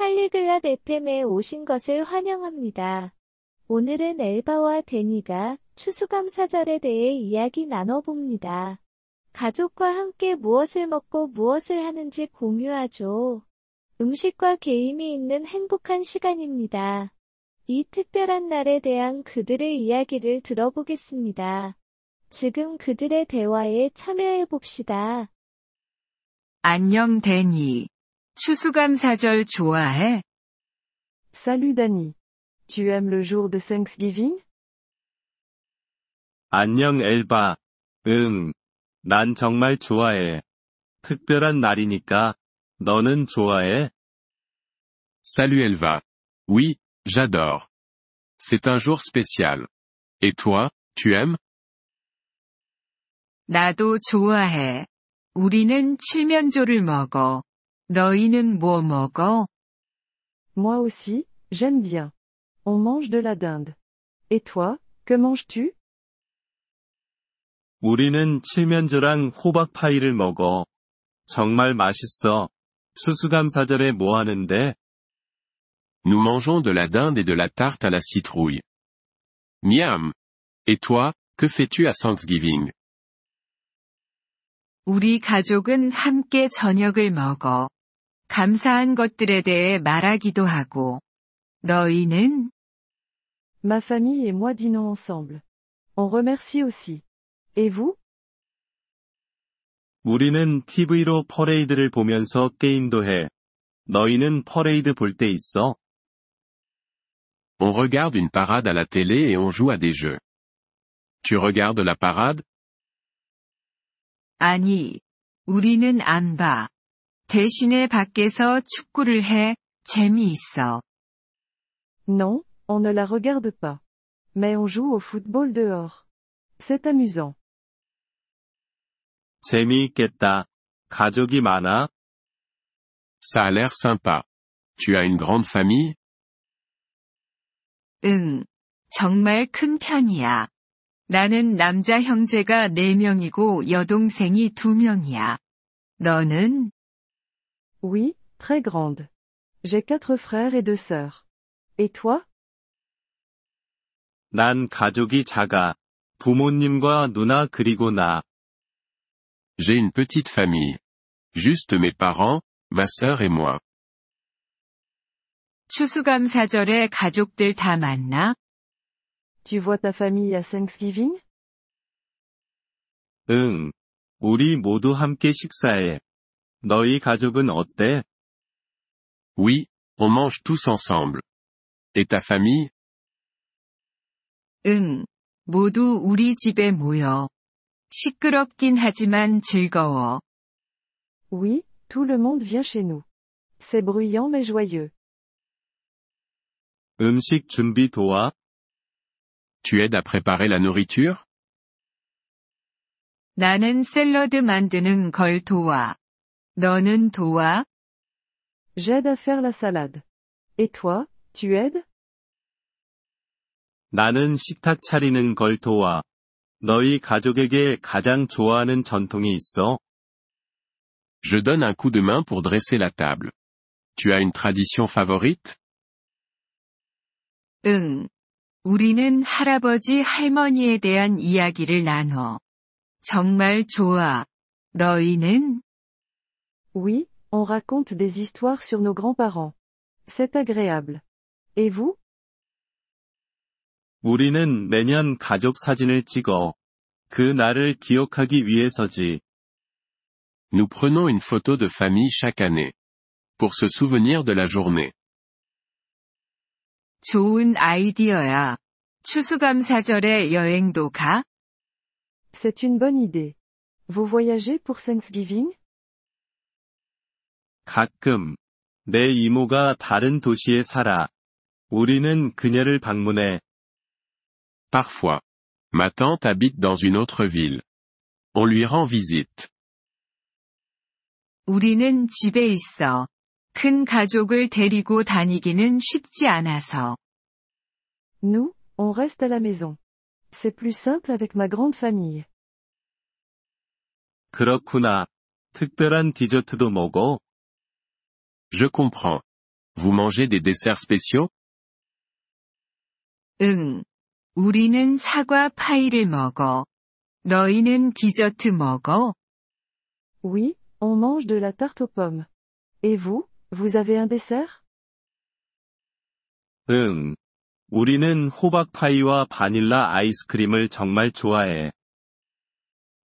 팔리글랏 FM에 오신 것을 환영합니다. 오늘은 엘바와 데니가 추수감사절에 대해 이야기 나눠봅니다. 가족과 함께 무엇을 먹고 무엇을 하는지 공유하죠. 음식과 게임이 있는 행복한 시간입니다. 이 특별한 날에 대한 그들의 이야기를 들어보겠습니다. 지금 그들의 대화에 참여해 봅시다. 안녕 데니. 추수감사절 좋아해? Salut Danny. Tu aimes le jour de Thanksgiving 안녕 엘바. 응. 난 정말 좋아해. 특별한 날이니까. 너는 좋아해? Salut Elva. Oui, j'adore. C'est un jour spécial. Et toi, tu aimes 나도 좋아해. 우리는 칠면조를 먹어. 너희는 뭐 먹어? Moi aussi, j'aime bien. On mange de la dinde. Et toi, que manges-tu 우리는 칠면조랑 호박파이를 먹어. 정말 맛있어. 추수감사절에 뭐 하는데? Nous mangeons de la dinde et de la tarte à la citrouille. Miam. Et toi, que fais-tu à Thanksgiving 우리 가족은 함께 저녁을 먹어. 감사한 것들에 대해 말하기도 하고. 너희는? Ma famille et moi dînons ensemble. On remercie aussi. Et vous 우리는 TV로 퍼레이드를 보면서 게임도 해. 너희는 퍼레이드 볼 때 있어? On regarde une parade à la télé et on joue à des jeux. Tu regardes la parade 아니, 우리는 안 봐. 대신에 밖에서 축구를 해, 재미있어. Non, on ne la regarde pas. Mais on joue au football dehors. C'est amusant. 재미있겠다. 가족이 많아? Ça a l'air sympa. Tu as une grande famille 응. 정말 큰 편이야. 나는 남자 형제가 4명이고 여동생이 2명이야. 너는? Oui, très grande. J'ai quatre frères et deux sœurs. Et toi 난 가족이 작아. 부모님과 누나 그리고 나. J'ai une petite famille. Juste mes parents, ma sœur et moi. 추수감사절에 가족들 다 만나? Tu vois ta famille à Thanksgiving 응. 우리 모두 함께 식사해. 너희 가족은 어때? Oui, on mange tous ensemble. Et ta famille 응. 모두 우리 집에 모여. 시끄럽긴 하지만 즐거워. Oui, tout le monde vient chez nous. C'est bruyant mais joyeux. 음식 준비 도와? Tu aides à préparer la nourriture 나는 샐러드 만드는 걸 도와. 너는 도와? J'aide à faire la salade. Et toi, tu aides 나는 식탁 차리는 걸 도와. 너희 가족에게 가장 좋아하는 전통이 있어? Je donne un coup de main pour dresser la table. Tu as une tradition favorite 응. 우리는 할아버지 할머니에 대한 이야기를 나눠. 정말 좋아. 너희는? Oui, on raconte des histoires sur nos grands-parents. C'est agréable. Et vous 우리는 매년 가족 사진을 찍어. 그 날을 기억하기 위해서지. Nous prenons une photo de famille chaque année. Pour se souvenir de la journée. 좋은 아이디어야. 추수감사절에 여행도 가? C'est une bonne idée. Vous voyagez pour Thanksgiving 가끔. 내 이모가 다른 도시에 살아. 우리는 그녀를 방문해. Parfois. Ma tante habite dans une autre ville. On lui rend visite. 우리는 집에 있어. 큰 가족을 데리고 다니기는 쉽지 않아서. Nous, on reste à la maison. C'est plus simple avec ma grande famille. 그렇구나. 특별한 디저트도 먹어? Je comprends. Vous mangez des desserts spéciaux 응. 우리는 사과 파이를 먹어. 너희는 디저트 먹어? Oui, on mange de la tarte aux pommes. Et vous, vous avez un dessert 응. 우리는 호박파이와 바닐라 아이스크림을 정말 좋아해.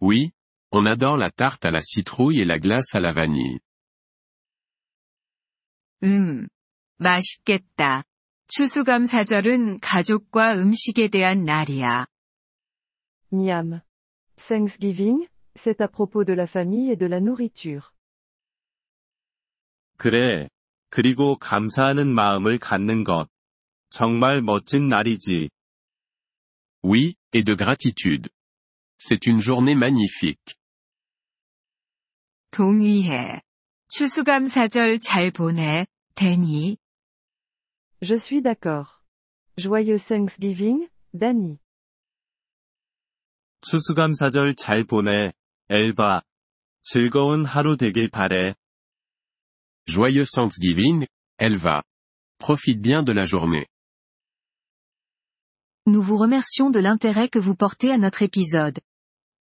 Oui, on adore la tarte à la citrouille et la glace à la vanille. 음. 맛있겠다. 추수감사절은 가족과 음식에 대한 날이야. Miam. Thanksgiving, c'est à propos de la famille et de la nourriture. 그래. 그리고 감사하는 마음을 갖는 것. 정말 멋진 날이지. Oui, et de gratitude. C'est une journée magnifique. 동의해. 추수감사절 잘 보내, 데니. Je suis d'accord. Joyeux Thanksgiving, Danny. 추수감사절 잘 보내, 엘바. 즐거운 하루 되길 바래. Joyeux Thanksgiving, Elva. Profite bien de la journée. Nous vous remercions de l'intérêt que vous portez à notre épisode.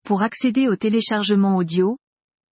Pour accéder au téléchargement audio,